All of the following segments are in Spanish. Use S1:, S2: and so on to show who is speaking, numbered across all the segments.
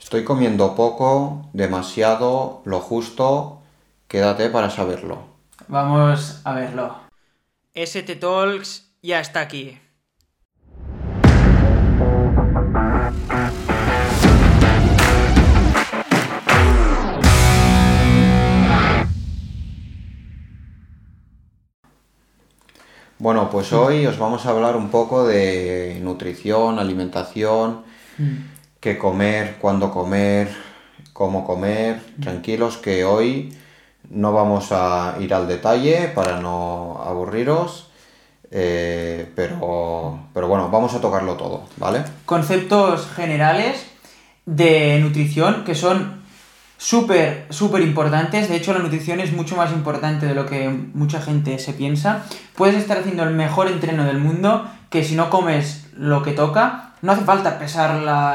S1: Estoy comiendo poco, demasiado, lo justo. Quédate para saberlo.
S2: Vamos a verlo. ST Talks ya está aquí.
S1: Bueno, pues hoy os vamos a hablar un poco de nutrición, alimentación, qué comer, cuándo comer, cómo comer. Tranquilos que hoy no vamos a ir al detalle para no aburriros, eh, pero, pero bueno, vamos a tocarlo todo, ¿vale?
S2: Conceptos generales de nutrición que son súper, súper importantes. De hecho, la nutrición es mucho más importante de lo que mucha gente se piensa. Puedes estar haciendo el mejor entreno del mundo que si no comes lo que toca, no hace falta pesar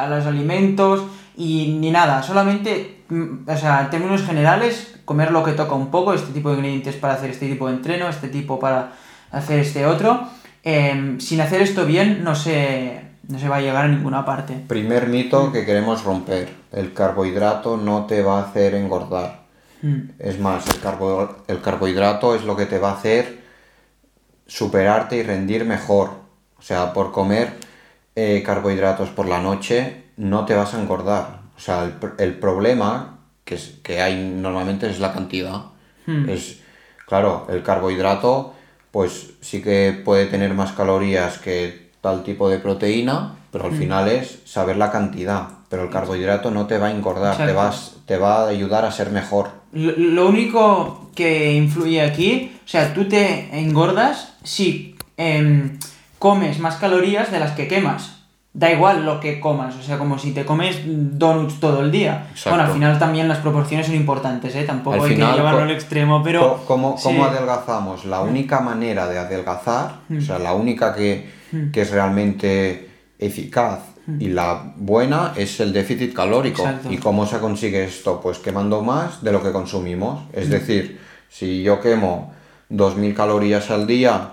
S2: los alimentos y ni nada. Solamente, mm, o sea, en términos generales, comer lo que toca un poco, este tipo de ingredientes para hacer este tipo de entreno, este tipo para hacer este otro. Em, sin hacer esto bien, no se, no se va a llegar a ninguna parte.
S1: Primer mito que queremos romper. El carbohidrato no te va a hacer engordar.
S2: Mm.
S1: Es más, el, carbo- el carbohidrato es lo que te va a hacer superarte y rendir mejor. O sea, por comer eh, carbohidratos por la noche no te vas a engordar. O sea, el, pr- el problema que, es- que hay normalmente es la cantidad.
S2: Hmm.
S1: Es, claro, el carbohidrato pues sí que puede tener más calorías que tal tipo de proteína, pero al
S2: Hmm.
S1: final es saber la cantidad. Pero el carbohidrato no te va a engordar, te, vas, te va a ayudar a ser mejor.
S2: Lo, lo único que influye aquí, o sea, tú te engordas si em, comes más calorías de las que quemas. Da igual lo que comas, o sea, como si te comes donuts todo el día.
S1: Exacto.
S2: Bueno, al final también las proporciones son importantes, ¿eh? Tampoco
S1: Al
S2: hay
S1: final,
S2: que llevarlo al extremo, pero...
S1: ¿Cómo,
S2: sí.
S1: cómo adelgazamos? La única manera de adelgazar, o sea, la única que,
S2: Mm.
S1: que es realmente eficaz y la buena es el déficit calórico.
S2: Exacto.
S1: ¿Y cómo se consigue esto? Pues quemando más de lo que consumimos.
S2: Mm.
S1: Es decir, si yo quemo 2.000 calorías al día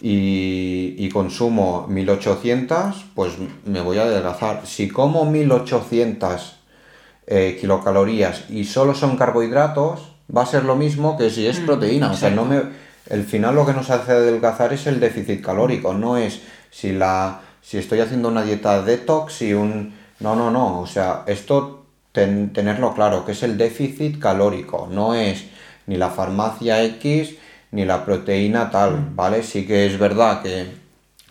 S1: y, y consumo 1.800, pues me voy a adelgazar. Si como 1.800 eh, kilocalorías y solo son carbohidratos, va a ser lo mismo que si es proteína. O sea, no me, el final lo que nos hace adelgazar es el déficit calórico, no es si la si estoy haciendo una dieta detox y un no, no, no, o sea, esto ten- tenerlo claro, que es el déficit calórico, no es ni la farmacia X ni la proteína tal, ¿vale? Sí que es verdad que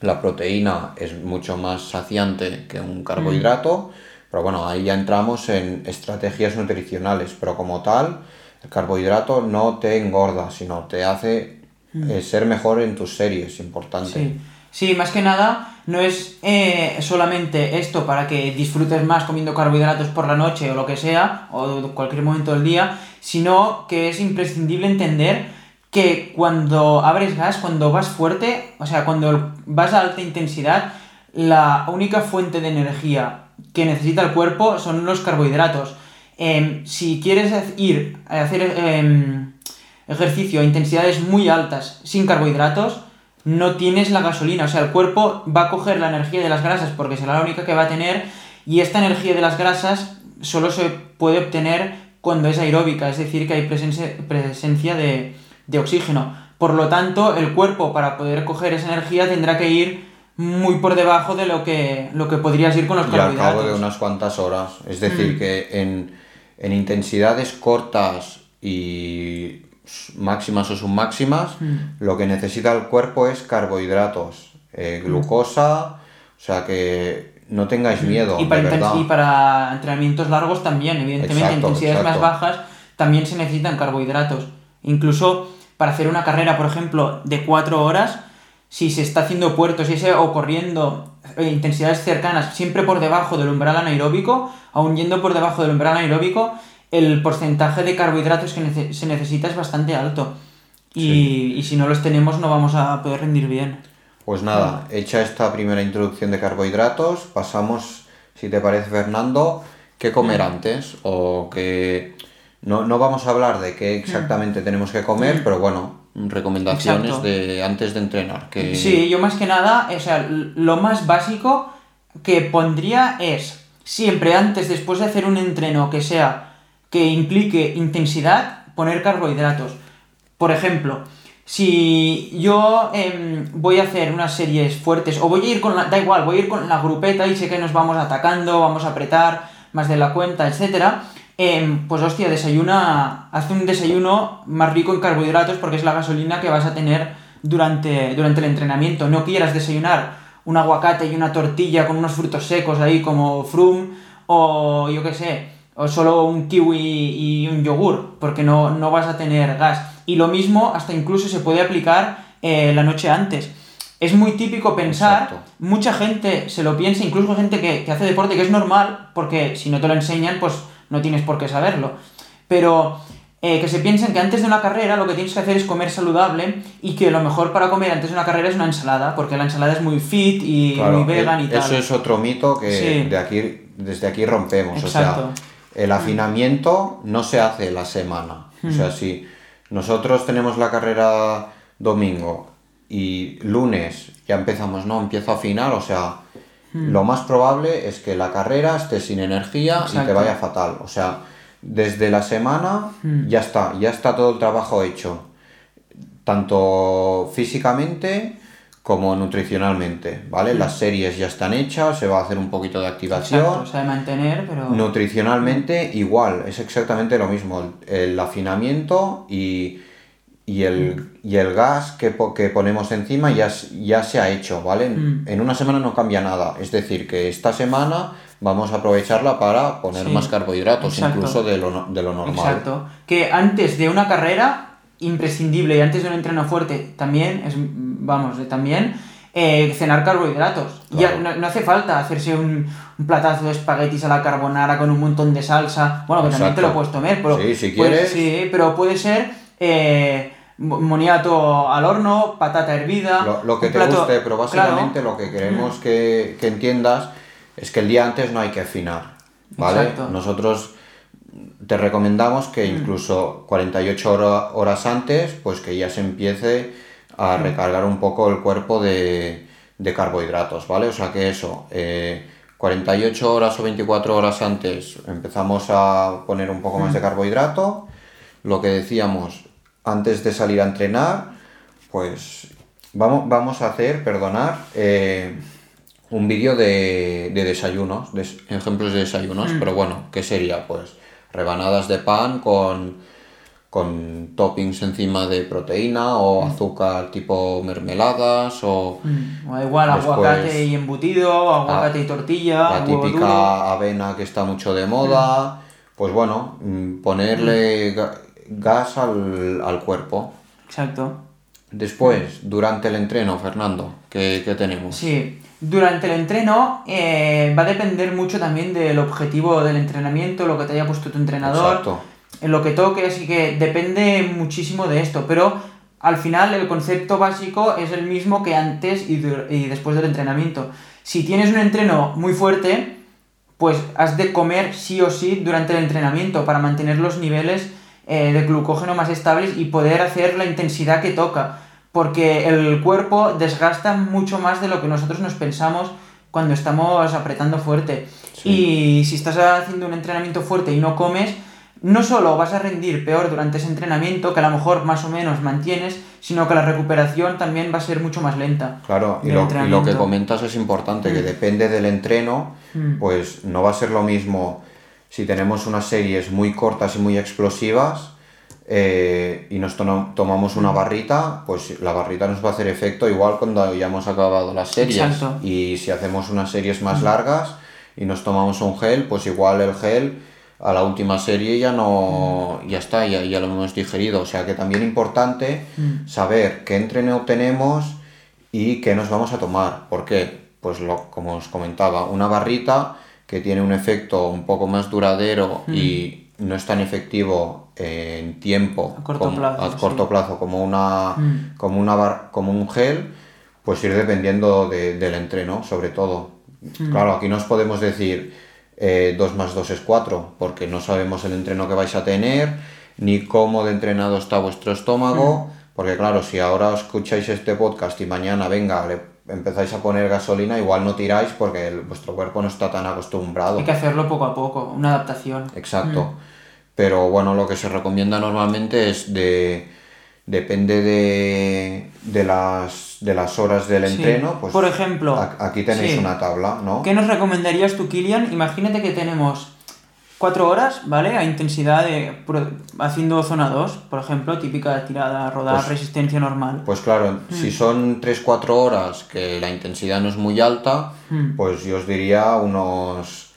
S1: la proteína es mucho más saciante que un carbohidrato, pero bueno, ahí ya entramos en estrategias nutricionales, pero como tal, el carbohidrato no te engorda, sino te hace eh, ser mejor en tus series, importante.
S2: Sí. Sí, más que nada, no es eh, solamente esto para que disfrutes más comiendo carbohidratos por la noche o lo que sea, o cualquier momento del día, sino que es imprescindible entender que cuando abres gas, cuando vas fuerte, o sea, cuando vas a alta intensidad, la única fuente de energía que necesita el cuerpo son los carbohidratos. Em, si quieres ir a hacer em, ejercicio a intensidades muy altas sin carbohidratos, no tienes la gasolina. O sea, el cuerpo va a coger la energía de las grasas porque será la única que va a tener y esta energía de las grasas solo se puede obtener cuando es aeróbica, es decir, que hay presencia, presencia de, de oxígeno. Por lo tanto, el cuerpo para poder coger esa energía tendrá que ir muy por debajo de lo que, lo que podrías ir con los
S1: Y al
S2: carbohidratos.
S1: cabo de unas cuantas horas. Es
S2: Mm.
S1: decir, que en, en intensidades cortas y máximas o submáximas,
S2: Mm.
S1: lo que necesita el cuerpo es carbohidratos, eh, glucosa, o sea que no tengáis miedo,
S2: Mm. Y para,
S1: de verdad.
S2: y para entrenamientos largos también, evidentemente,
S1: Exacto,
S2: intensidades más bajas también se necesitan carbohidratos. Incluso para hacer una carrera, por ejemplo, de 4 horas, si se está haciendo puertos y ese, o corriendo eh, intensidades cercanas, siempre por debajo del umbral anaeróbico, aún yendo por debajo del umbral anaeróbico, el porcentaje de carbohidratos que nece- se necesita es bastante alto. Y, y si no los tenemos no vamos a poder rendir bien.
S1: Pues nada, hecha esta primera introducción de carbohidratos, pasamos, si te parece Fernando, qué comer antes o que no, no vamos a hablar de qué exactamente tenemos que comer, pero bueno, recomendaciones
S2: Exacto.
S1: de antes de entrenar. Que...
S2: Sí, yo más que nada, o sea, lo más básico que pondría es siempre antes, después de hacer un entreno que sea, que implique intensidad, poner carbohidratos. Por ejemplo, si yo em, voy a hacer unas series fuertes, o voy a ir con la, da igual, voy a ir con la grupeta y sé que nos vamos atacando, vamos a apretar más de la cuenta, etcétera, em, pues hostia, desayuna, haz un desayuno más rico en carbohidratos porque es la gasolina que vas a tener durante, durante el entrenamiento. No quieras desayunar un aguacate y una tortilla con unos frutos secos ahí como frum o yo qué sé, o solo un kiwi y un yogur, porque no, no vas a tener gas. Y lo mismo hasta incluso se puede aplicar eh, la noche antes. Es muy típico pensar, mucha gente se lo piensa, incluso gente que, que hace deporte, que es normal, porque si no te lo enseñan, pues no tienes por qué saberlo. Pero eh, que se piensen que antes de una carrera lo que tienes que hacer es comer saludable y que lo mejor para comer antes de una carrera es una ensalada, porque la ensalada es muy fit y muy vegan y tal.
S1: Eso es otro mito que de aquí, desde aquí rompemos. O sea, el afinamiento no se hace la semana. O sea, hmm. si nosotros tenemos la carrera domingo y lunes ya empezamos, no, empiezo a afinar, o sea, hmm. lo más probable es que la carrera esté sin energía y te vaya fatal. O sea, desde la semana hmm. ya está, ya está todo el trabajo hecho, tanto físicamente como nutricionalmente, ¿vale? Hmm. Las series ya están hechas, se va a hacer un poquito de activación.
S2: se mantener, pero...
S1: Nutricionalmente igual, es exactamente lo mismo, el, afinamiento y, el, y el gas que, que ponemos encima ya, ya se ha hecho, ¿vale? Hmm. En una semana no cambia nada, es decir, que esta semana vamos a aprovecharla para poner más carbohidratos, incluso de lo, de lo normal.
S2: Exacto. Que antes de una carrera, imprescindible, y antes de un entreno fuerte, también, es, vamos, también, eh, cenar carbohidratos. Ya no, hace falta hacerse un, platazo de espaguetis a la carbonara con un montón de salsa. Bueno, que también te lo puedes tomar, pero.
S1: Sí, si quieres.
S2: sí, pero puede ser. Eh, moniato al horno, patata hervida.
S1: Lo, que te guste, pero básicamente lo que queremos que, que entiendas es que el día antes no hay que afinar, ¿vale? Nosotros te recomendamos que mm. incluso 48 horas antes, pues que ya se empiece a mm. recargar un poco el cuerpo de, carbohidratos, ¿vale? O sea que eso, 48 eh, horas o 24 horas antes empezamos a poner un poco más de mm. carbohidrato. Lo que decíamos, antes de salir a entrenar, pues vamos, vamos a hacer, perdonar, eh, un vídeo de, desayunos, de ejemplos de desayunos, mm. pero bueno, ¿qué sería? Pues rebanadas de pan con, con toppings encima de proteína o mm. azúcar tipo mermeladas o...
S2: Mm. O igual aguacate y embutido, aguacate y tortilla.
S1: La típica avena que está mucho de moda. Pues bueno, ponerle gas al, al cuerpo.
S2: Exacto.
S1: Después, durante el entreno, Fernando, ¿qué, qué tenemos?
S2: Sí, durante el entreno eh, va a depender mucho también del objetivo del entrenamiento, lo que te haya puesto tu entrenador, en lo que toque, así que depende muchísimo de esto, pero al final el concepto básico es el mismo que antes y, después del entrenamiento. Si tienes un entreno muy fuerte, pues has de comer sí o sí durante el entrenamiento para mantener los niveles eh, de glucógeno más estables y poder hacer la intensidad que toca porque el cuerpo desgasta mucho más de lo que nosotros nos pensamos cuando estamos apretando fuerte. Y si estás haciendo un entrenamiento fuerte y no comes, no solo vas a rendir peor durante ese entrenamiento, que a lo mejor más o menos mantienes, sino que la recuperación también va a ser mucho más lenta.
S1: Claro, y lo, que comentas es importante, que mm. depende del entreno, mm. pues no va a ser lo mismo si tenemos unas series muy cortas y muy explosivas, eh, y nos tomamos una barrita, pues la barrita nos va a hacer efecto igual cuando ya hemos acabado las series. Y si hacemos unas series más largas y nos tomamos un gel, pues igual el gel a la última serie ya no ya está, ya, ya lo hemos digerido. O sea que también importante saber qué entreno tenemos y qué nos vamos a tomar. ¿Por qué? Pues lo, como os comentaba, una barrita que tiene un efecto un poco más duradero y no es tan efectivo en tiempo
S2: a corto, plazo,
S1: a corto plazo como una mm. como una como un gel pues ir dependiendo del entreno sobre todo mm. claro aquí nos podemos decir 2 eh, más 2 es 4 porque no sabemos el entreno que vais a tener ni cómo de entrenado está vuestro estómago mm. porque claro si ahora escucháis este podcast y mañana venga empezáis a poner gasolina, igual no tiráis porque el- vuestro cuerpo no está tan acostumbrado.
S2: Hay que hacerlo poco a poco, una adaptación.
S1: Exacto. Pero bueno, lo que se recomienda normalmente es de. Depende de, de, las, de las horas del
S2: Sí.
S1: entreno. Pues
S2: Por ejemplo,
S1: aquí tenéis
S2: sí.
S1: una tabla, ¿no?
S2: ¿Qué nos recomendarías tú, Kilian? Imagínate que tenemos 4 horas, ¿vale? A intensidad de haciendo zona 2, por ejemplo, típica tirada, rodada,
S1: Pues-
S2: resistencia normal.
S1: Pues claro,
S2: Mm.
S1: si son 3-4 horas que la intensidad no es muy alta,
S2: Mm.
S1: pues yo os diría unos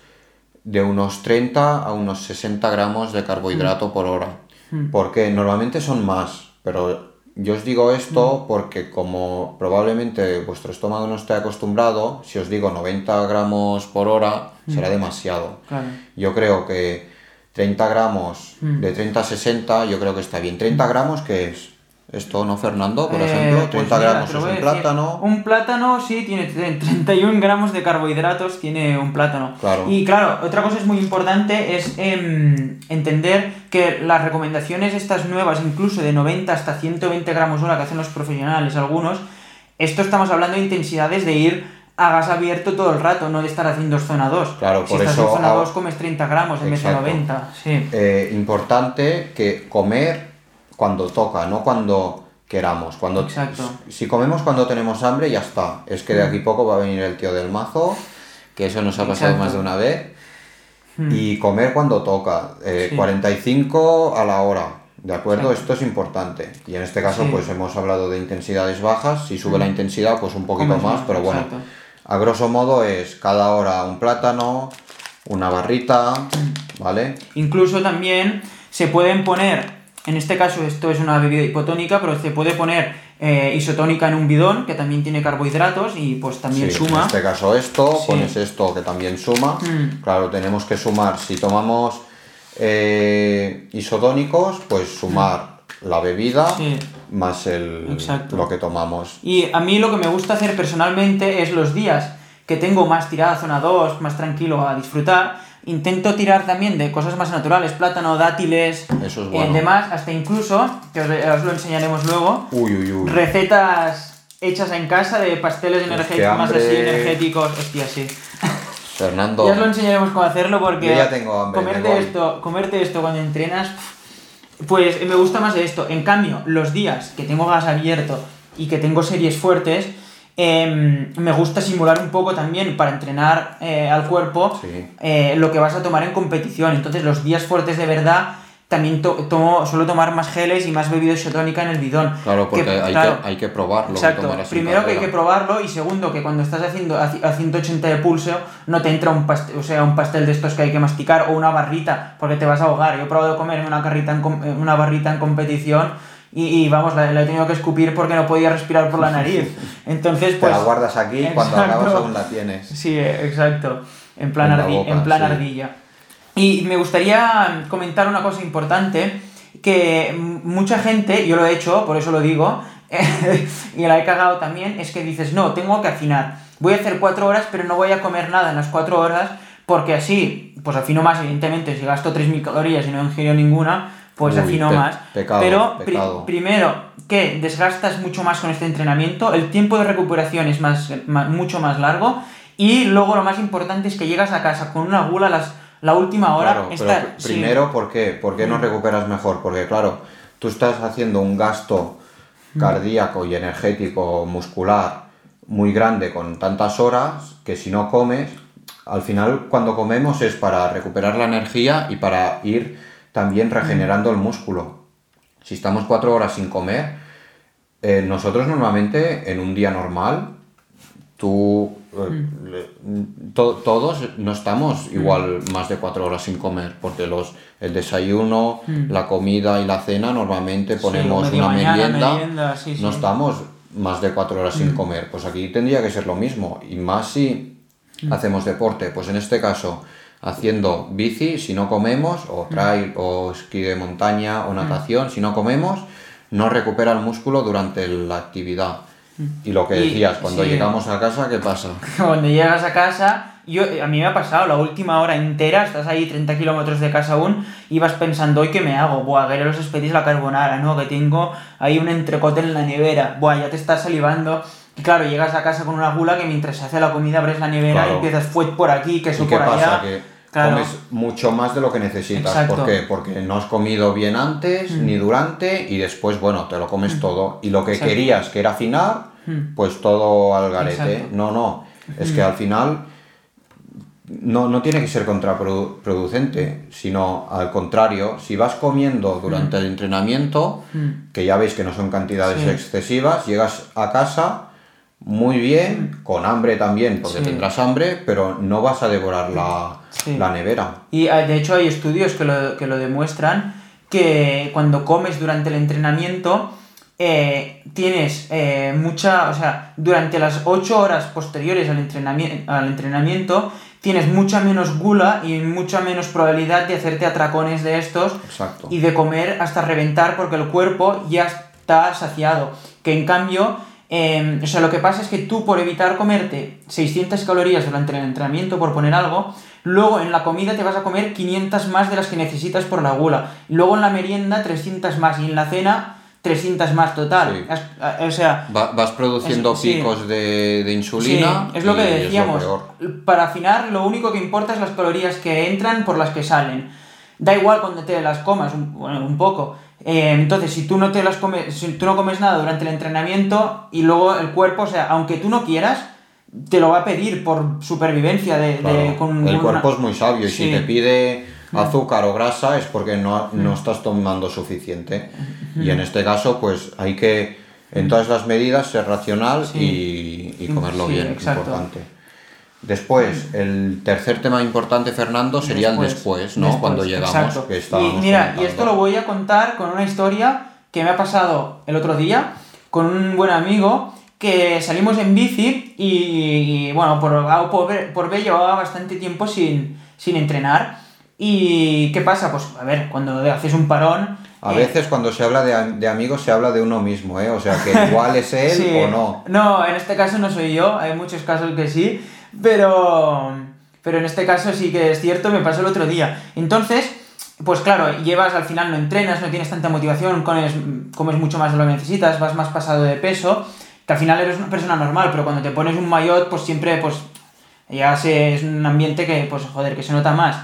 S1: de unos 30 a unos 60 gramos de carbohidrato por hora.
S2: Mm.
S1: Porque normalmente son más, pero yo os digo
S2: Mm.
S1: esto porque como probablemente vuestro estómago no esté acostumbrado, si os digo 90 gramos por hora,
S2: Mm.
S1: será demasiado.
S2: Claro.
S1: Yo creo que 30 gramos,
S2: Mm.
S1: de 30 a 60, yo creo que está bien. ¿30 gramos qué es? Esto, ¿no, Fernando? Por
S2: Eh,
S1: ejemplo,
S2: pues
S1: 30
S2: mira,
S1: gramos es un
S2: decir.
S1: plátano.
S2: Un plátano, sí, tiene tre- 31 gramos de carbohidratos, tiene un plátano.
S1: Claro.
S2: Y claro, otra cosa es muy importante es em, entender que las recomendaciones estas nuevas, incluso de 90 hasta 120 gramos hora que hacen los profesionales, algunos, esto estamos hablando de intensidades de ir a gas abierto todo el rato, no de estar haciendo zona 2.
S1: Claro,
S2: si
S1: por
S2: estás
S1: eso
S2: en zona
S1: hago-
S2: 2 comes 30 gramos en vez de
S1: Exacto.
S2: 90. Sí.
S1: Eh, importante que comer cuando toca, no cuando queramos. Cuando,
S2: Exacto.
S1: Si comemos cuando tenemos hambre, ya está. Es que de aquí poco va a venir el tío del mazo, que eso nos ha pasado
S2: Exacto.
S1: más de una vez.
S2: Hmm.
S1: Y comer cuando toca. Eh,
S2: Sí.
S1: 45 a la hora. ¿De acuerdo? Esto es importante. Y en este caso,
S2: Sí.
S1: pues hemos hablado de intensidades bajas. Si sube la intensidad, pues un poquito más,
S2: más,
S1: pero bueno.
S2: exacto.
S1: A grosso modo es cada hora un plátano, una barrita, ¿vale?
S2: Incluso también se pueden poner, en este caso esto es una bebida hipotónica, pero se puede poner eh, isotónica en un bidón, que también tiene carbohidratos y pues también
S1: Sí,
S2: suma.
S1: En este caso esto,
S2: Sí.
S1: pones esto que también suma.
S2: Mm.
S1: Claro, tenemos que sumar. Si tomamos eh, isotónicos, pues sumar la bebida
S2: Sí.
S1: más el,
S2: Exacto.
S1: lo que tomamos.
S2: Y a mí lo que me gusta hacer personalmente es los días que tengo más tirada zona 2, más tranquilo a disfrutar, intento tirar también de cosas más naturales, plátano, dátiles,
S1: Eso es
S2: eh, demás, hasta incluso, que os, os lo enseñaremos luego,
S1: Uy, uy, uy.
S2: recetas hechas en casa de pasteles energéticos, más así energéticos, hostia, sí.
S1: Fernando,
S2: Ya os lo enseñaremos cómo hacerlo porque
S1: Yo ya tengo hambre, me
S2: comerte esto, comerte esto cuando entrenas, pues me gusta más esto. En cambio, los días que tengo gas abierto y que tengo series fuertes, em, me gusta simular un poco también para entrenar eh, al cuerpo
S1: Sí.
S2: eh, lo que vas a tomar en competición. Entonces, los días fuertes de verdad también to- tomo, suelo tomar más geles y más bebida isotónica en el bidón.
S1: claro, porque
S2: Que,
S1: hay,
S2: claro,
S1: que, hay que probarlo.
S2: Exacto. Primero que hay que probarlo y segundo que cuando estás haciendo a, a 180 de pulso no te entra un pastel, o sea, un pastel de estos que hay que masticar o una barrita porque te vas a ahogar. Yo he probado comer una, carrita en eh, una barrita en competición y, y, vamos, la, la he tenido que escupir porque no podía respirar por la nariz. Entonces,
S1: Te
S2: pues...
S1: la guardas aquí y cuando
S2: Exacto.
S1: acabas aún la tienes.
S2: Sí, exacto. En plan,
S1: En la
S2: ardi-
S1: boca,
S2: en plan
S1: sí.
S2: ardilla. Y me gustaría comentar una cosa importante, que mucha gente, yo lo he hecho, por eso lo digo, y la he cagado también, es que dices, no, tengo que afinar. Voy a hacer cuatro horas, pero no voy a comer nada en las cuatro horas, porque así, pues afino más, evidentemente, si gasto 3.000 calorías y no ingiero ninguna, pues
S1: Uy,
S2: afino
S1: pe-
S2: más.
S1: pecado,
S2: pero primero, que desgastas mucho más con este entrenamiento, el tiempo de recuperación es más, mucho más largo, y luego lo más importante es que llegas a casa con una gula las, la última hora.
S1: Claro,
S2: esta-
S1: pero pr-
S2: sí.
S1: primero, ¿por qué? ¿Por qué no recuperas mejor? Porque claro, tú estás haciendo un gasto cardíaco y energético muscular muy grande con tantas horas que si no comes, al final cuando comemos es para recuperar la energía y para ir también regenerando el músculo. Si estamos cuatro horas sin comer, eh, nosotros normalmente en un día normal, tú, eh, to- todos no estamos igual más de cuatro horas sin comer, porque los, el desayuno, la comida y la cena normalmente ponemos una
S2: mañana,
S1: merienda,
S2: merienda, sí,
S1: no estamos más de cuatro horas sin comer. Pues aquí tendría que ser lo mismo, y más si hacemos deporte, pues en este caso haciendo bici, si no comemos, o trail, o esquí de montaña, o natación, si no comemos, no recupera el músculo durante la actividad. Y lo que
S2: Y-
S1: decías, cuando
S2: sí.
S1: llegamos a casa, ¿qué pasa?
S2: Cuando llegas a casa, yo, a mí me ha pasado la última hora entera, estás ahí 30 kilómetros de casa aún, y vas pensando, ¿hoy qué me hago? Buah, que los expedís la carbonara, ¿no? Que tengo ahí un entrecote en la nevera, buah, ya te estás salivando, Y claro, llegas a casa con una gula que mientras se hace la comida abres la nevera
S1: Claro.
S2: y empiezas fue por aquí, queso
S1: ¿Y qué
S2: por
S1: pasa?
S2: allá.
S1: Que
S2: Claro.
S1: comes mucho más de lo que necesitas.
S2: Exacto.
S1: ¿Por qué? Porque no has comido bien antes
S2: Mm.
S1: ni durante y después, bueno, te lo comes todo. Y lo que
S2: Exacto.
S1: querías, que era afinar,
S2: Mm.
S1: pues todo al garete.
S2: Exacto.
S1: No, no. Es que al final no, no tiene que ser contraproducente, sino al contrario, si vas comiendo durante el entrenamiento,
S2: Mm.
S1: que ya veis que no son cantidades
S2: Sí.
S1: excesivas, llegas a casa muy bien, con hambre también, porque
S2: Sí.
S1: tendrás hambre, pero no vas a devorar la,
S2: Sí.
S1: la nevera.
S2: Y eh, de hecho hay estudios que lo, que lo demuestran, que cuando comes durante el entrenamiento, eh, tienes eh, mucha, o sea, durante las 8 horas posteriores al, entrenami- al entrenamiento, tienes mucha menos gula y mucha menos probabilidad de hacerte atracones de estos
S1: Exacto.
S2: y de comer hasta reventar porque el cuerpo ya está saciado. Que en cambio, eh, o sea, lo que pasa es que tú por evitar comerte 600 calorías durante el entrenamiento, por poner algo, luego en la comida te vas a comer 500 más de las que necesitas por la gula. Luego en la merienda 300 más y en la cena 300 más total.
S1: Sí.
S2: O sea,
S1: Va- vas produciendo
S2: Es- sí.
S1: picos de, de insulina.
S2: Sí, es lo que decíamos. Para afinar, lo único que importa es las calorías que entran por las que salen. Da igual cuando te las comas, un, bueno, un poco. Eh, entonces, si tú no te las comes, si tú no comes nada durante el entrenamiento y luego el cuerpo, o sea, aunque tú no quieras, te lo va a pedir por supervivencia de, con
S1: el
S2: una-
S1: cuerpo es muy sabio y
S2: Sí. Mm.
S1: si te pide azúcar o grasa es porque no, no estás tomando suficiente. Y en este caso, pues hay que, en todas las medidas, ser racional y, y comerlo
S2: Sí,
S1: bien,
S2: exacto.
S1: importante. Después, el tercer tema importante, Fernando, sería el después, ¿no?
S2: Después,
S1: Cuando llegamos,
S2: exacto.
S1: que
S2: Y mira, y esto lo voy a contar con una historia que me ha pasado el otro día con un buen amigo que salimos en bici y, y, bueno, por, por, por B llevaba bastante tiempo sin, sin entrenar. ¿Y qué pasa? Pues a ver, cuando haces un parón...
S1: A
S2: eh,
S1: veces cuando se habla de, de amigos se habla de uno mismo, ¿eh? O sea, que igual es él
S2: Sí.
S1: o no.
S2: No, en este caso no soy yo, hay muchos casos que sí, pero, pero en este caso sí que es cierto, me pasó el otro día. Entonces, pues claro, llevas, al final no entrenas, no tienes tanta motivación, comes, comes mucho más de lo que necesitas, vas más pasado de peso, que al final eres una persona normal, pero cuando te pones un maillot, pues siempre, pues, ya es un ambiente que, pues, joder, que se nota más.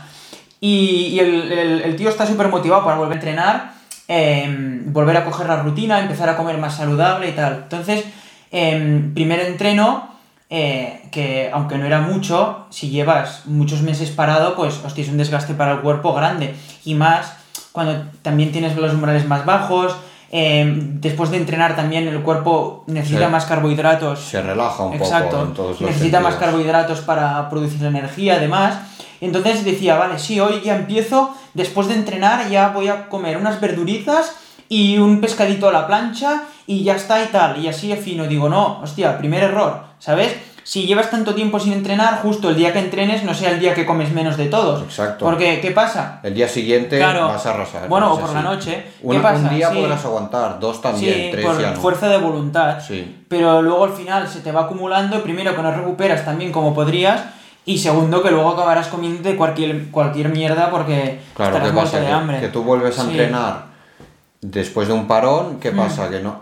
S2: Y, y el, el- tío está súper motivado para volver a entrenar, eh, volver a coger la rutina, empezar a comer más saludable y tal. Entonces, eh, primer entreno, eh, que aunque no era mucho, si llevas muchos meses parado, pues hostia, es un desgaste para el cuerpo grande. Y más cuando también tienes los umbrales más bajos. eh, después de entrenar también el cuerpo necesita más carbohidratos
S1: Se relaja un
S2: Exacto.
S1: poco en todos los
S2: Necesita más carbohidratos para producir energía, además. Entonces decía, vale, sí, hoy ya empiezo, después de entrenar ya voy a comer unas verduritas y un pescadito a la plancha y ya está y tal. Y así fino, digo, no, hostia, primer error, ¿sabes? Si llevas tanto tiempo sin entrenar, justo el día que entrenes no sea el día que comes menos de todos.
S1: Exacto.
S2: Porque, ¿qué pasa?
S1: El día siguiente
S2: Claro.
S1: vas a arrasar.
S2: Bueno, o por
S1: así.
S2: la noche. ¿Qué
S1: Un,
S2: pasa?
S1: un día
S2: Sí.
S1: podrás aguantar, dos también,
S2: Sí,
S1: tres
S2: por
S1: ya no.
S2: fuerza de voluntad.
S1: Sí.
S2: Pero luego al final se te va acumulando, primero que no recuperas también como podrías, y segundo que luego acabarás comiendo cualquier, cualquier mierda porque
S1: Claro,
S2: estarás
S1: ¿qué
S2: muerto de
S1: Que-
S2: hambre.
S1: Que, tú vuelves a
S2: Sí.
S1: entrenar después de un parón, ¿qué
S2: Mm.
S1: pasa? Que no,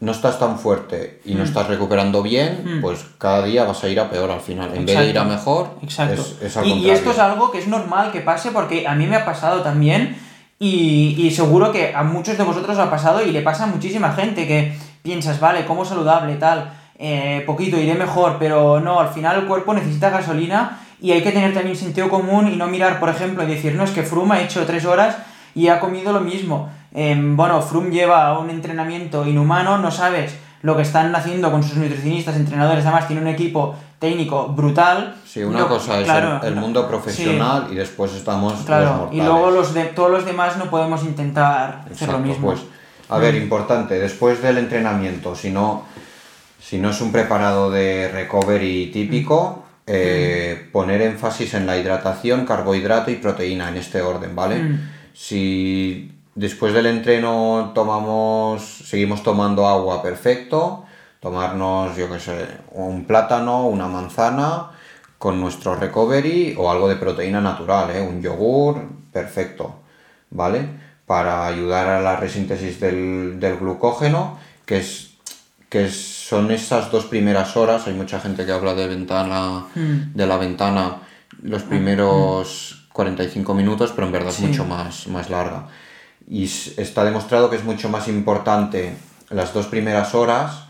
S1: no estás tan fuerte y no
S2: Mm.
S1: estás recuperando bien,
S2: Mm.
S1: pues cada día vas a ir a peor al final. En vez de ir a mejor,
S2: Exacto.
S1: es, es al
S2: y, esto es algo que es normal que pase porque a mí me ha pasado también y, y seguro que a muchos de vosotros ha pasado y le pasa a muchísima gente que piensas, vale, como saludable, tal, eh, poquito, iré mejor, pero no, al final el cuerpo necesita gasolina y hay que tener también sentido común y no mirar, por ejemplo, y decir, no, es que Froome ha hecho tres horas y ha comido lo mismo. Em, bueno, Froome lleva un entrenamiento inhumano, no sabes lo que están haciendo con sus nutricionistas, entrenadores, además tiene un equipo técnico brutal.
S1: Sí, una
S2: No,
S1: cosa es
S2: claro,
S1: el, el
S2: no,
S1: mundo profesional y después estamos los
S2: Claro,
S1: mortales.
S2: y luego los de, todos los demás no podemos intentar hacer lo mismo.
S1: Pues, a ver, importante, después del entrenamiento, si no, si no es un preparado de recovery típico,
S2: Mm.
S1: eh, poner énfasis en la hidratación, carbohidrato y proteína en este orden, ¿vale?
S2: Mm.
S1: Si después del entreno tomamos, seguimos tomando agua, perfecto. Tomarnos, yo qué sé, un plátano, una manzana con nuestro recovery o algo de proteína natural, ¿eh? un yogur, perfecto, ¿vale? Para ayudar a la resíntesis del, del glucógeno, que es que son esas dos primeras horas. Hay mucha gente que habla de ventana,
S2: Mm.
S1: de la ventana los primeros 45 minutos, pero en verdad
S2: Sí.
S1: es mucho más, más larga. Y está demostrado que es mucho más importante las dos primeras horas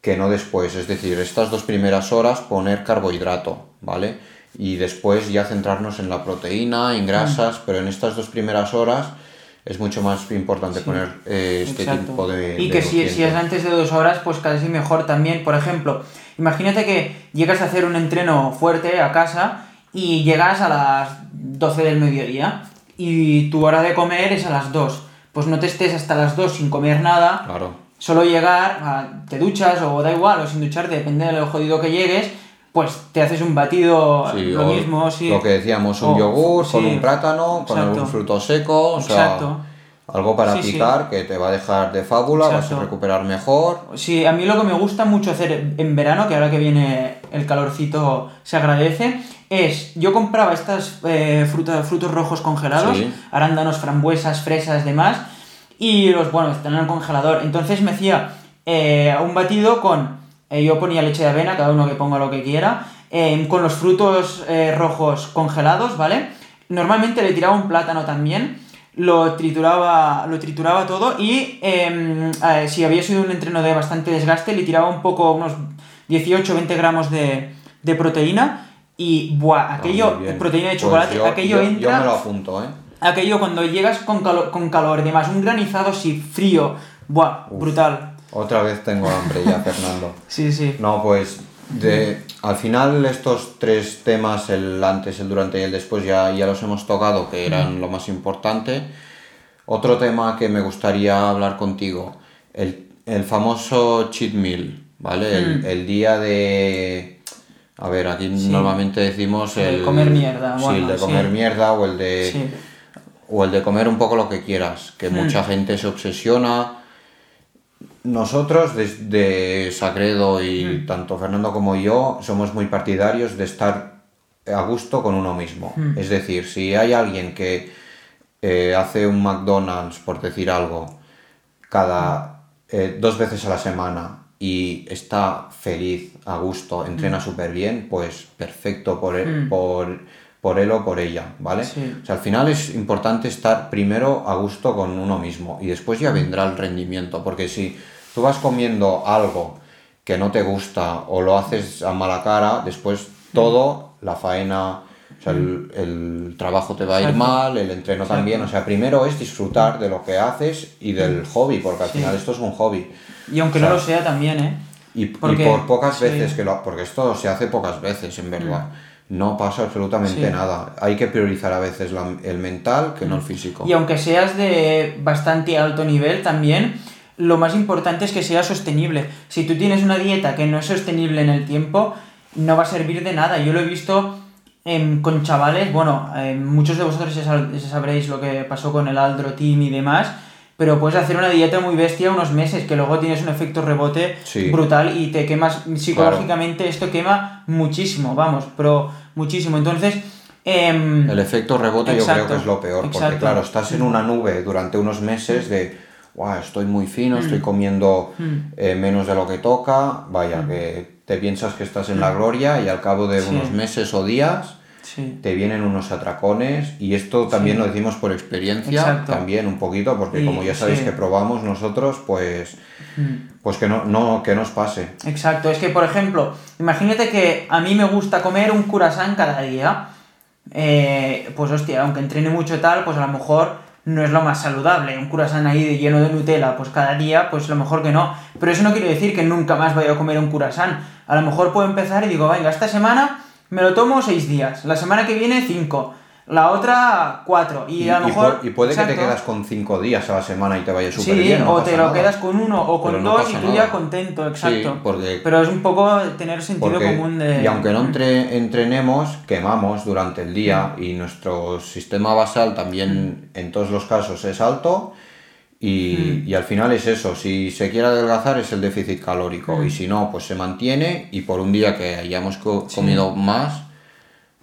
S1: que no después. Es decir, estas dos primeras horas poner carbohidrato, ¿vale? Y después ya centrarnos en la proteína, en grasas, pero en estas dos primeras horas es mucho más importante poner eh, este
S2: Exacto.
S1: tipo de...
S2: Y
S1: de
S2: que si, si es antes de dos horas, pues casi mejor también. Por ejemplo, imagínate que llegas a hacer un entreno fuerte a casa y llegas a las 12 del mediodía y tu hora de comer es a las 2. Pues no te estés hasta las 2 sin comer nada,
S1: Claro.
S2: solo llegar, a- te duchas o da igual, o sin ducharte, depende de lo jodido que llegues, pues te haces un batido,
S1: Sí,
S2: lo mismo, sí.
S1: Lo que decíamos, un
S2: O-
S1: yogur con un plátano, con algún fruto seco, o sea,
S2: Exacto.
S1: Algo para
S2: Sí, sí.
S1: picar que te va a dejar de fábula, vas a recuperar mejor.
S2: Sí, a mí lo que me gusta mucho hacer en verano, que ahora que viene el calorcito se agradece, es yo compraba estas eh, frutas, frutos rojos congelados,
S1: Sí.
S2: arándanos, frambuesas, fresas, demás, y los, bueno, están en el congelador. Entonces me hacía eh, un batido con, eh, yo ponía leche de avena, cada uno que ponga lo que quiera, eh, con los frutos rojos congelados, ¿vale? Normalmente le tiraba un plátano también, lo trituraba, lo trituraba todo y em, eh, si había sido un entreno de bastante desgaste, le tiraba un poco, unos 18-20 gramos de, de proteína y, buah,
S1: Ah,
S2: aquello,
S1: bien.
S2: proteína de
S1: Pues
S2: chocolate,
S1: yo-
S2: aquello
S1: yo- Yo
S2: entra...
S1: me lo apunto, ¿eh?
S2: Aquello cuando llegas con calor, con calor, demás, un granizado así frío, buah, brutal.
S1: Otra vez tengo hambre ya, Fernando.
S2: Sí, sí.
S1: No, pues de, al final estos tres temas, el antes, el durante y el después, ya, ya los hemos tocado, que eran lo más importante. Otro tema que me gustaría hablar contigo, el, el famoso cheat meal, ¿vale? El, el día de... A ver, aquí
S2: Sí.
S1: normalmente decimos
S2: El
S1: el...
S2: comer mierda,
S1: Sí,
S2: bueno,
S1: el de
S2: sí.
S1: comer mierda o el de...
S2: Sí.
S1: O el de comer un poco lo que quieras, que mucha gente se obsesiona. Nosotros desde Sagredo y tanto Fernando como yo somos muy partidarios de estar a gusto con uno mismo. Es decir, si hay alguien que eh, hace un McDonald's, por decir algo, cada eh, dos veces a la semana y está feliz, a gusto, entrena súper bien, pues perfecto por él, por, por él o por ella, ¿vale?
S2: Sí.
S1: O sea, al final es importante estar primero a gusto con uno mismo y después ya vendrá el rendimiento, porque si tú vas comiendo algo que no te gusta o lo haces a mala cara, después todo, la faena, o sea, el, el trabajo te va a ir mal, el entreno también, o sea, primero es disfrutar de lo que haces y del hobby, porque al
S2: Sí.
S1: final esto es un hobby.
S2: Y aunque
S1: O sea,
S2: no lo sea también, ¿eh?
S1: Y, por pocas
S2: sí.
S1: veces que lo porque esto se hace pocas veces en verdad. No pasa absolutamente
S2: Sí.
S1: nada. Hay que priorizar a veces la- el mental que no el físico.
S2: Y aunque seas de bastante alto nivel también, lo más importante es que sea sostenible. Si tú tienes una dieta que no es sostenible en el tiempo, no va a servir de nada. Yo lo he visto em, con chavales, bueno, em, muchos de vosotros ya, sab- ya sabréis lo que pasó con el Aldro Team y demás, pero puedes hacer una dieta muy bestia unos meses, que luego tienes un efecto rebote
S1: Sí.
S2: brutal y te quemas psicológicamente, esto quema muchísimo, vamos, pero muchísimo. Entonces, em,
S1: El efecto rebote yo creo que es lo peor, porque claro, estás en una nube durante unos meses de, "Guau, estoy muy fino,
S2: Mm.
S1: estoy comiendo eh, menos de lo que toca, vaya, que te piensas que estás en la gloria y al cabo de
S2: Mm. Sí.
S1: unos meses o días
S2: sí.
S1: te vienen unos atracones y esto también
S2: Sí.
S1: lo decimos por experiencia,
S2: Exacto.
S1: también un poquito, porque como ya sabéis que probamos nosotros, pues,
S2: Mm.
S1: pues que no, no, que nos pase.
S2: Exacto, es que por ejemplo, imagínate que a mí me gusta comer un curasán cada día. Eh, pues hostia, aunque entrene mucho tal, pues a lo mejor no es lo más saludable. Un curasán ahí lleno de Nutella, pues cada día, pues lo mejor que no. Pero eso no quiere decir que nunca más vaya a comer un curasán. A lo mejor puedo empezar y digo, venga, esta semana me lo tomo seis días, la semana que viene cinco, la otra cuatro. Y,
S1: Y,
S2: a lo
S1: y
S2: mejor.
S1: y puede que te quedas con cinco días a la semana y te vaya súper
S2: Sí,
S1: bien. no
S2: o te lo
S1: nada.
S2: quedas con uno o con
S1: Pero
S2: dos y tú ya contento, exacto.
S1: Sí, porque
S2: Pero es un poco tener sentido
S1: Porque-
S2: común de.
S1: Y aunque no entre- entrenemos, quemamos durante el día
S2: Mm.
S1: y nuestro sistema basal también en todos los casos es alto y,
S2: Mm.
S1: y al final es eso, si se quiere adelgazar es el déficit calórico
S2: Mm.
S1: y si no, pues se mantiene y por un día que hayamos co- comido más,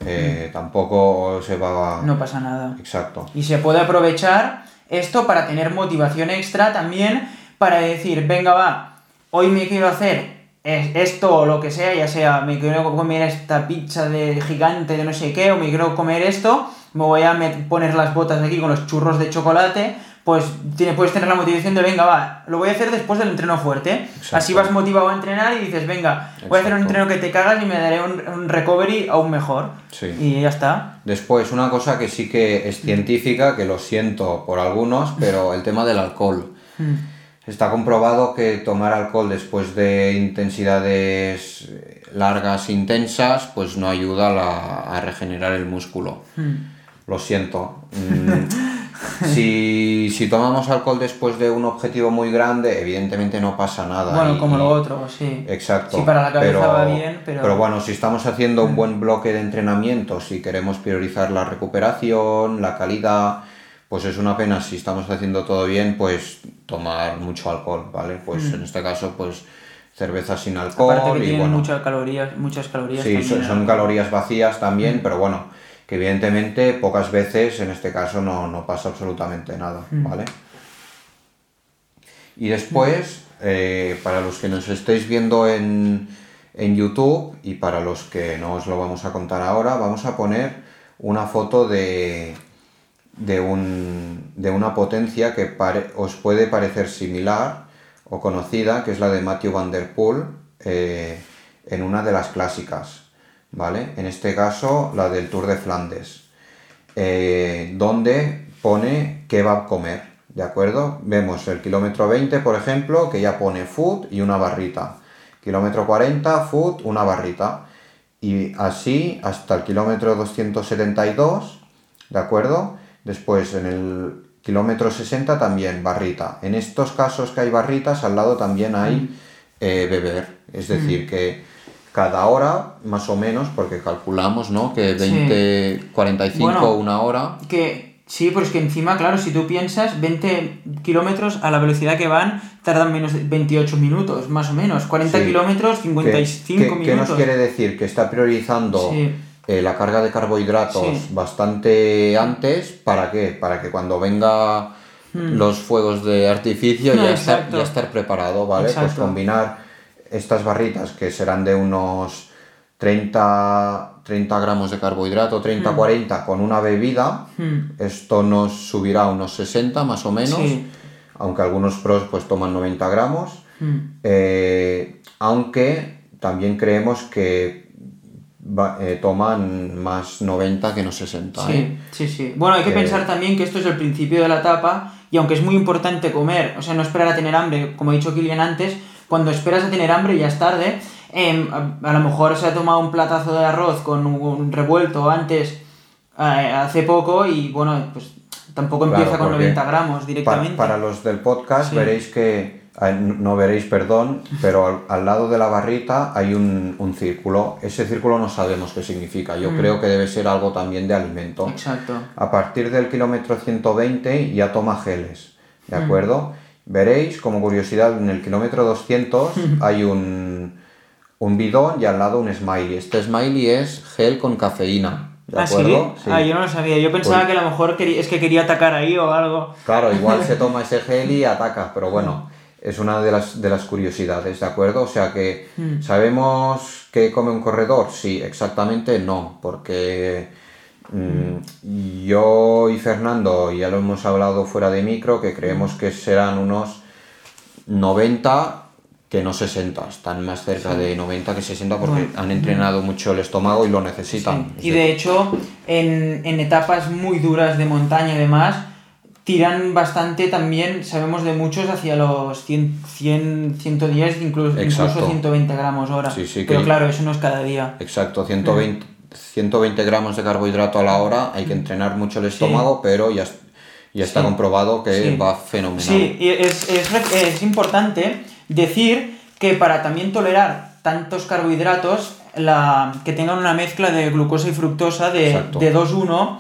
S1: eh, tampoco se va a...
S2: No pasa nada.
S1: Exacto.
S2: Y se puede aprovechar esto para tener motivación extra también, para decir, venga, va, hoy me quiero hacer esto o lo que sea, ya sea me quiero comer esta pizza de gigante de no sé qué, o me quiero comer esto, me voy a poner las botas aquí con los churros de chocolate, pues tiene, puedes tener la motivación de, venga, va, lo voy a hacer después del entreno fuerte. Así vas motivado a entrenar y dices, venga, voy a hacer un entreno que te cagas y me daré un, recovery aún mejor. Y ya está.
S1: Después, una cosa que sí que es científica, que lo siento por algunos, pero el tema del alcohol. Hmm. Está comprobado que tomar alcohol después de intensidades largas, intensas, pues no ayuda a, regenerar el músculo. Hmm. Lo siento. Mm, si, si, tomamos alcohol después de un objetivo muy grande, evidentemente no pasa nada.
S2: Bueno, como lo otro, sí.
S1: Exacto.
S2: Sí, para la cabeza pero, va bien, pero...
S1: Pero bueno, si estamos haciendo un buen bloque de entrenamiento, si queremos priorizar la recuperación, la calidad, pues es una pena si estamos haciendo todo bien, pues tomar mucho alcohol, ¿vale? Pues mm. en este caso, pues cerveza sin alcohol.
S2: Aparte que y bueno, muchas calorías, muchas calorías.
S1: Sí, son, calorías vacías también, mm. pero bueno, que evidentemente pocas veces en este caso no, pasa absolutamente nada, mm. ¿vale? Y después, eh, para los que nos estéis viendo en, en YouTube y para los que no os lo vamos a contar ahora, vamos a poner una foto de, de, un, de una potencia que os puede parecer similar o conocida, que es la de Matthew Van Der Poel eh, en una de las clásicas, ¿vale? En este caso, la del Tour de Flandes, eh, donde pone qué va a comer, ¿de acuerdo? Vemos el kilómetro 20, por ejemplo, que ya pone food y una barrita. Kilómetro 40, food, una barrita. Y así hasta el kilómetro 272, ¿de acuerdo? Después en el kilómetro 60 también barrita. En estos casos que hay barritas, al lado también hay mm. eh, beber. Es decir, mm. que cada hora, más o menos, porque calculamos, ¿no? Que 20, 45, una hora.
S2: Que sí, pero es que encima, claro, si tú piensas, 20 kilómetros a la velocidad que van tardan menos de 28 minutos, más o menos. 40 kilómetros, 55 minutos.
S1: ¿Qué nos quiere decir? Que está priorizando... Eh, la carga de carbohidratos bastante antes. ¿Para qué? Para que cuando venga hmm. los fuegos de artificio ya, estar, ya estar preparado, ¿vale? Pues combinar estas barritas que serán de unos 30, 30 gramos de carbohidrato, 30-40 hmm. con una bebida, hmm. esto nos subirá a unos 60 más o menos, aunque algunos pros pues toman 90 gramos, eh, aunque también creemos que eh, toman más 90 que no 60.
S2: Sí, ¿eh? sí, sí. Bueno, hay que pensar también que esto es el principio de la etapa y aunque es muy importante comer, o sea, no esperar a tener hambre, como ha dicho Kilian antes, cuando esperas a tener hambre ya es tarde. Em, a, lo mejor se ha tomado un platazo de arroz con un revuelto antes, eh, hace poco, y bueno, pues tampoco empieza con 90 gramos directamente.
S1: Para, los del podcast veréis que no veréis, perdón, pero al, lado de la barrita hay un, círculo. Ese círculo no sabemos qué significa. Yo mm. creo que debe ser algo también de alimento.
S2: Exacto.
S1: A partir del kilómetro 120 ya toma geles, ¿de mm. acuerdo? Veréis, como curiosidad, en el kilómetro 200 hay un, un bidón y al lado un smiley. Este smiley es gel con cafeína. ¿De
S2: ¿Ah, acuerdo? Sí? Ah, yo no lo sabía. Yo pensaba pues que a lo mejor es que quería atacar ahí o algo.
S1: Claro, igual se toma ese gel y ataca, pero bueno es una de las, de las curiosidades, ¿de acuerdo? O sea que, hmm. ¿sabemos qué come un corredor? Sí, exactamente no, porque mm, yo y Fernando ya lo hemos hablado fuera de micro, que creemos hmm. que serán unos 90 que no 60, están más cerca de 90 que 60 porque han entrenado mucho el estómago y lo necesitan.
S2: Y de hecho, en, en etapas muy duras de montaña y demás, tiran bastante también, sabemos de muchos, hacia los 100, 100 110, incluso, incluso 120 gramos hora. Pero claro, eso no es cada día.
S1: Exacto, 120, 120 gramos de carbohidrato a la hora, hay que entrenar mucho el estómago, pero ya, ya está comprobado que va fenomenal.
S2: Sí, y es, es, es, importante decir que para también tolerar tantos carbohidratos, la, que tengan una mezcla de glucosa y fructosa de, de 2-1,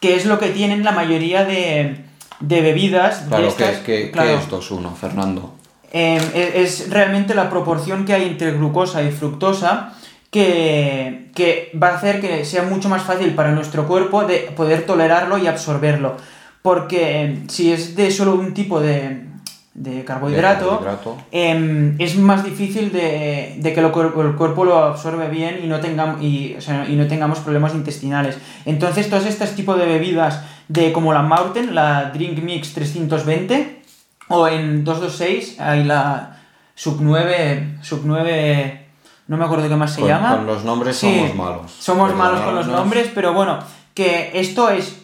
S2: que es lo que tienen la mayoría de de bebidas.
S1: Claro, que es, que, es 2-1, Fernando?
S2: Em, es, realmente la proporción que hay entre glucosa y fructosa que, va a hacer que sea mucho más fácil para nuestro cuerpo de poder tolerarlo y absorberlo. Porque em, si es de solo un tipo de, de carbohidrato,
S1: carbohidrato.
S2: em, es más difícil de, de que lo el cuerpo lo absorbe bien y no, tengamos, y, o sea, y no tengamos problemas intestinales. Entonces, todos estos tipos de bebidas, de como la Mountain, la Drink Mix 320, o en 226 hay la Sub 9, Sub 9, no me acuerdo qué más se
S1: Con-
S2: llama.
S1: con los nombres
S2: Sí,
S1: somos malos.
S2: Somos malos con los nombres, pero bueno, que esto es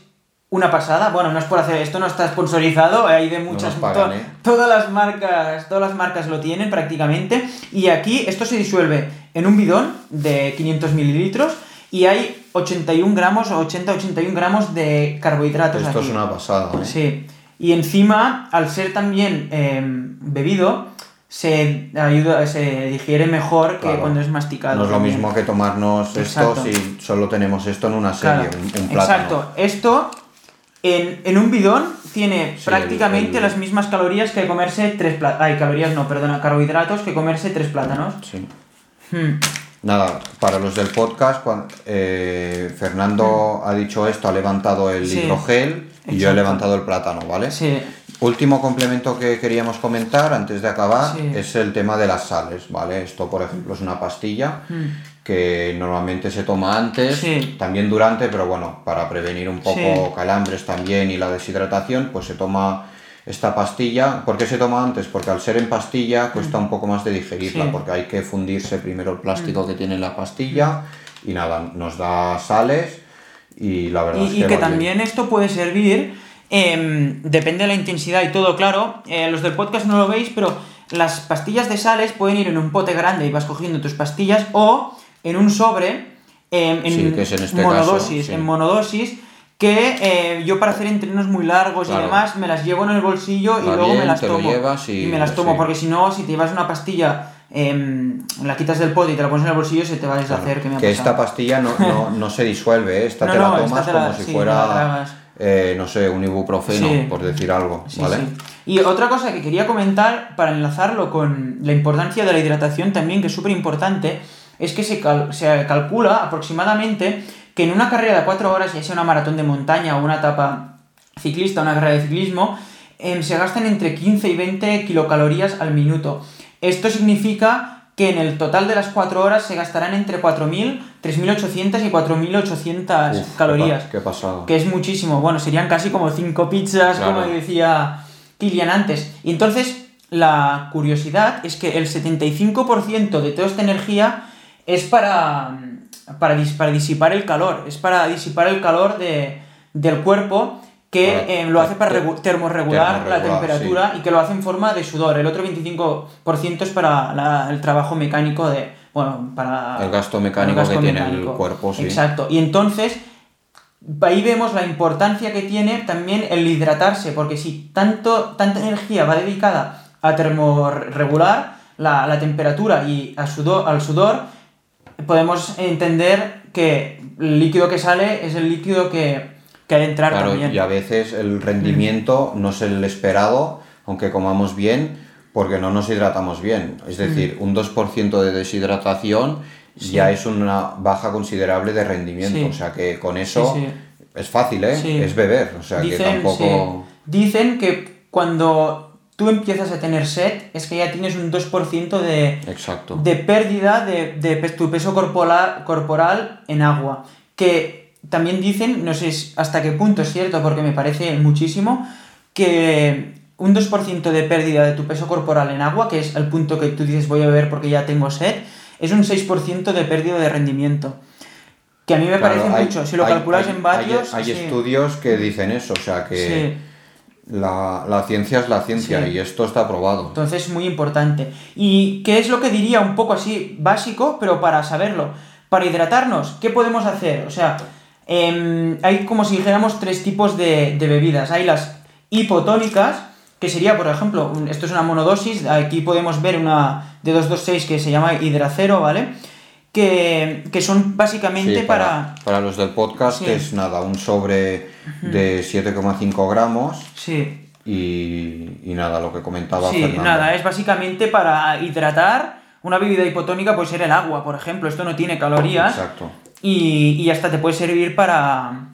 S2: una pasada. Bueno, no es por hacer esto, no está sponsorizado, hay de muchas.
S1: nos pagan,
S2: to-
S1: ¿eh?
S2: Todas las marcas, todas las marcas lo tienen prácticamente. Y aquí esto se disuelve en un bidón de 500 mililitros y hay 81 gramos o 80-81 gramos de carbohidratos
S1: Esto
S2: aquí.
S1: es una pasada, ¿eh?
S2: Sí. Y encima, al ser también eh, bebido, se ayuda, se digiere mejor que
S1: Claro.
S2: cuando es masticado.
S1: No es lo mismo que tomarnos
S2: Exacto.
S1: esto si solo tenemos esto en una serie,
S2: Claro,
S1: un, un plátano.
S2: Exacto. Esto en, en un bidón tiene
S1: Sí,
S2: prácticamente
S1: el- el-
S2: las mismas calorías que comerse tres plátanos. Ay, calorías no, perdona, carbohidratos que comerse tres plátanos.
S1: Sí.
S2: Hmm.
S1: Nada, para los del podcast, cuan- eh, Fernando ha dicho esto, ha levantado el
S2: Sí,
S1: hidrogel y yo he levantado el plátano, ¿vale?
S2: Sí.
S1: Último complemento que queríamos comentar antes de acabar
S2: Sí.
S1: es el tema de las sales, ¿vale? Esto, por ejemplo, es una pastilla
S2: Hmm.
S1: que normalmente se toma antes,
S2: Sí.
S1: también durante, pero bueno, para prevenir un poco
S2: Sí.
S1: calambres también y la deshidratación, pues se toma esta pastilla. ¿Por qué se toma antes? Porque al ser en pastilla cuesta un poco más de digerirla, porque hay que fundirse primero el plástico que tiene la pastilla y nada, nos da sales y la verdad es
S2: Y,
S1: que
S2: y que
S1: va bien.
S2: también esto puede servir, em, depende de la intensidad y todo, claro. eh, los del podcast no lo veis, pero las pastillas de sales pueden ir en un pote grande y vas cogiendo tus pastillas o en un sobre em, en
S1: Sí, que es en este
S2: monodosis,
S1: caso, sí.
S2: en monodosis. Que eh, yo para hacer entrenos muy largos
S1: Claro.
S2: y demás me las llevo en el bolsillo y luego
S1: bien,
S2: me las tomo.
S1: y-
S2: me las tomo,
S1: sí.
S2: porque si no, si te llevas una pastilla, em, la quitas del pote y te la pones en el bolsillo, se te va a deshacer. que me ha
S1: que esta pastilla no, no, no se disuelve, ¿eh? esta
S2: No,
S1: te la tomas
S2: la-
S1: como si fuera. Eh, no sé, un ibuprofeno,
S2: Sí.
S1: por decir algo,
S2: Sí,
S1: ¿vale?
S2: sí. Y otra cosa que quería comentar para enlazarlo con la importancia de la hidratación también, que es súper importante, es que se, cal- se calcula aproximadamente que en una carrera de 4 horas, ya sea una maratón de montaña o una etapa ciclista, una carrera de ciclismo, em, se gastan entre 15 y 20 kilocalorías al minuto. Esto significa que en el total de las 4 horas se gastarán entre 4.000, 3.800 y 4.800
S1: Uf, qué
S2: calorías.
S1: Qué pasada.
S2: Que es muchísimo. Bueno, serían casi como 5 pizzas,
S1: Claro.
S2: como decía Kilian antes. Y entonces, la curiosidad es que el 75% de toda esta energía es para, para, dis- para disipar el calor. Es para disipar el calor de, del cuerpo que eh, lo hace para
S1: te-
S2: regu- termorregular la temperatura y que lo hace en forma de sudor. El otro 25% es para la- el trabajo mecánico de... Bueno, para...
S1: El gasto mecánico que tiene el cuerpo, sí.
S2: Exacto. Y entonces, ahí vemos la importancia que tiene también el hidratarse, porque si tanto, tanta energía va dedicada a termorregular la, la temperatura y a sudor, al sudor, podemos entender que el líquido que sale es el líquido que, que ha de entrar
S1: Claro,
S2: también.
S1: y a veces el rendimiento no es el esperado, aunque comamos bien, porque no nos hidratamos bien. Es decir, un 2% de deshidratación
S2: Sí.
S1: ya es una baja considerable de rendimiento.
S2: Sí.
S1: O sea que con eso
S2: Sí,
S1: es fácil, ¿eh? Es beber. O sea que
S2: Dicen,
S1: tampoco...
S2: sí. Dicen que cuando tú empiezas a tener sed, es que ya tienes un 2% de,
S1: Exacto.
S2: de pérdida de, de tu peso corporal, corporal en agua. Que también dicen, no sé hasta qué punto es cierto, porque me parece muchísimo, que un 2% de pérdida de tu peso corporal en agua, que es el punto que tú dices voy a beber porque ya tengo sed, es un 6% de pérdida de rendimiento. Que a mí me
S1: Claro,
S2: parece
S1: hay-
S2: mucho. Si lo
S1: hay-
S2: calculas
S1: hay-
S2: en vatios...
S1: Hay,
S2: sí.
S1: estudios que dicen eso, o sea que
S2: Sí.
S1: la, la ciencia es la ciencia
S2: Sí.
S1: y esto está probado.
S2: Entonces, muy importante. ¿Y qué es lo que diría un poco así básico, pero para saberlo? Para hidratarnos, ¿qué podemos hacer? O sea, em, hay como si dijéramos tres tipos de, de bebidas. Hay las hipotónicas, que sería, por ejemplo, un- esto es una monodosis, aquí podemos ver una de 226 que se llama hidracero, ¿vale? Que, que son básicamente
S1: Sí,
S2: para...
S1: para los del podcast
S2: Sí.
S1: es nada, un sobre de 7,5 gramos
S2: Sí,
S1: y, y nada, lo que comentaba
S2: Sí,
S1: Fernando.
S2: nada, es básicamente para hidratar. Una bebida hipotónica puede ser el agua, por ejemplo. Esto no tiene calorías
S1: Exacto.
S2: Y, y hasta te puede servir para,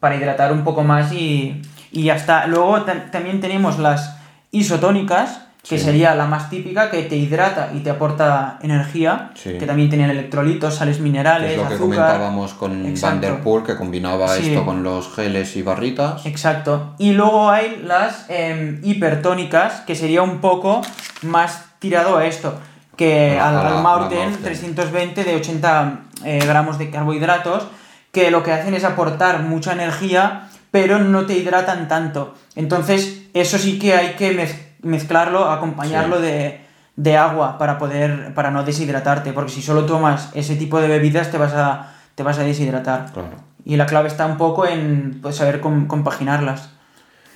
S2: para hidratar un poco más y, y ya está. Luego ta- también tenemos las isotónicas, que
S1: Sí.
S2: sería la más típica, que te hidrata y te aporta energía,
S1: Sí.
S2: que también tenían electrolitos, sales minerales,
S1: Es lo que
S2: azúcar.
S1: comentábamos con
S2: Exacto.
S1: Van der Poel, que combinaba
S2: Sí.
S1: esto con los geles y barritas.
S2: Exacto. Y luego hay las em, hipertónicas, que sería un poco más tirado a esto, que al,
S1: la-
S2: al Maurten
S1: Maurten.
S2: 320 de 80 eh, gramos de carbohidratos, que lo que hacen es aportar mucha energía, pero no te hidratan tanto. Entonces, eso sí que hay que mez- mezclarlo, acompañarlo
S1: Sí.
S2: de, de agua para poder para no deshidratarte, porque si solo tomas ese tipo de bebidas te vas a, te vas a deshidratar.
S1: Claro.
S2: Y la clave está un poco en pues, saber com- compaginarlas.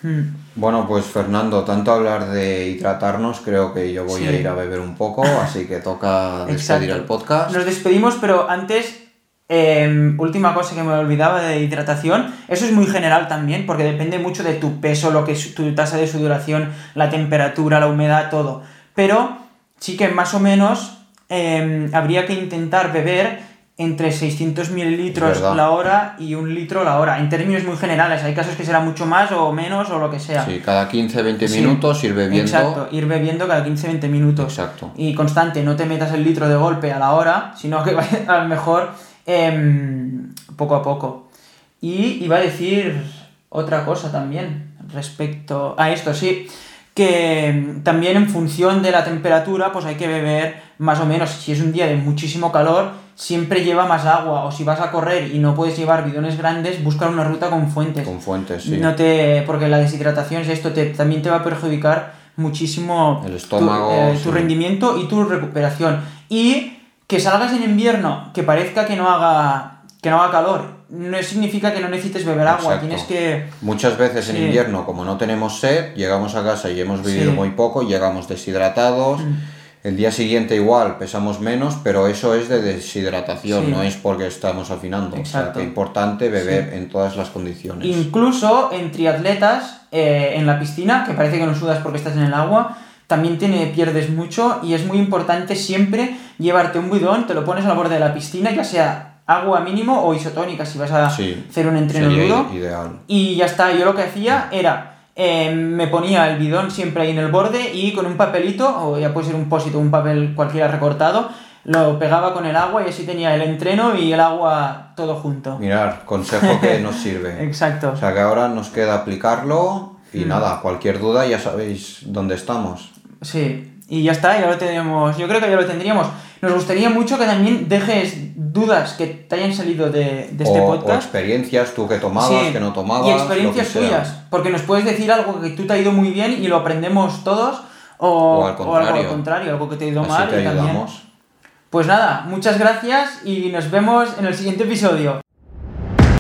S2: Hmm.
S1: Bueno, pues Fernando, tanto hablar de hidratarnos, creo que yo voy a ir a beber un poco, así que toca despedir
S2: Exacto.
S1: el podcast.
S2: Nos despedimos, pero antes, em, última cosa que me olvidaba de hidratación, eso es muy general también, porque depende mucho de tu peso, lo que es tu tasa de sudoración, la temperatura, la humedad, todo. Pero sí que más o menos em, habría que intentar beber entre 600 mililitros la hora y un litro la hora, en términos muy generales. Hay casos que será mucho más o menos o lo que sea.
S1: Sí, cada 15-20
S2: Sí.
S1: minutos ir bebiendo.
S2: Exacto, ir bebiendo cada 15-20 minutos.
S1: Exacto.
S2: Y constante, no te metas el litro de golpe a la hora, sino que vaya a lo mejor em, poco a poco. Y iba a decir otra cosa también respecto a esto, sí, que em, también en función de la temperatura, pues hay que beber más o menos, si es un día de muchísimo calor, siempre lleva más agua, o si vas a correr y no puedes llevar bidones grandes, busca una ruta con fuentes.
S1: Con fuentes, sí.
S2: No te, porque la deshidratación es esto, te, también te va a perjudicar muchísimo
S1: El estómago,
S2: tu, eh,
S1: sí.
S2: tu rendimiento y tu recuperación. Y que salgas en invierno, que parezca que no haga, que no haga calor, no significa que no necesites beber agua,
S1: Exacto.
S2: tienes que...
S1: Muchas veces en
S2: Sí.
S1: invierno, como no tenemos sed, llegamos a casa y hemos
S2: Sí.
S1: muy poco, llegamos deshidratados.
S2: Mm.
S1: El día siguiente igual pesamos menos, pero eso es de deshidratación,
S2: Sí.
S1: no es porque estamos afinando. O sea,
S2: Exacto.
S1: que importante beber en todas las condiciones.
S2: Incluso en triatletas, eh, en la piscina, que parece que no sudas porque estás en el agua, también tiene, pierdes mucho y es muy importante siempre llevarte un bidón, te lo pones al borde de la piscina, ya sea agua mínimo o isotónica si vas a
S1: Sí,
S2: hacer un entreno duro.
S1: ideal.
S2: Y ya está, yo lo que hacía era, eh, me ponía el bidón siempre ahí en el borde y con un papelito, o ya puede ser un pósito, un papel cualquiera recortado, lo pegaba con el agua y así tenía el entreno y el agua todo junto.
S1: Mirar, consejo que nos sirve.
S2: Exacto.
S1: O sea que ahora nos queda aplicarlo y
S2: Mm.
S1: nada, cualquier duda ya sabéis dónde estamos.
S2: Sí, y ya está, ya lo tenemos. Yo creo que ya lo tendríamos. Nos gustaría mucho que también dejes dudas que te hayan salido de, de este
S1: o, o
S2: podcast.
S1: experiencias, tú que tomabas,
S2: Sí,
S1: que no tomabas.
S2: Y experiencias tuyas. Porque nos puedes decir algo que tú te ha ido muy bien y lo aprendemos todos. O,
S1: O al
S2: algo al contrario, algo que te ha ido
S1: Así
S2: mal.
S1: te
S2: y también. Pues nada, muchas gracias y nos vemos en el siguiente episodio.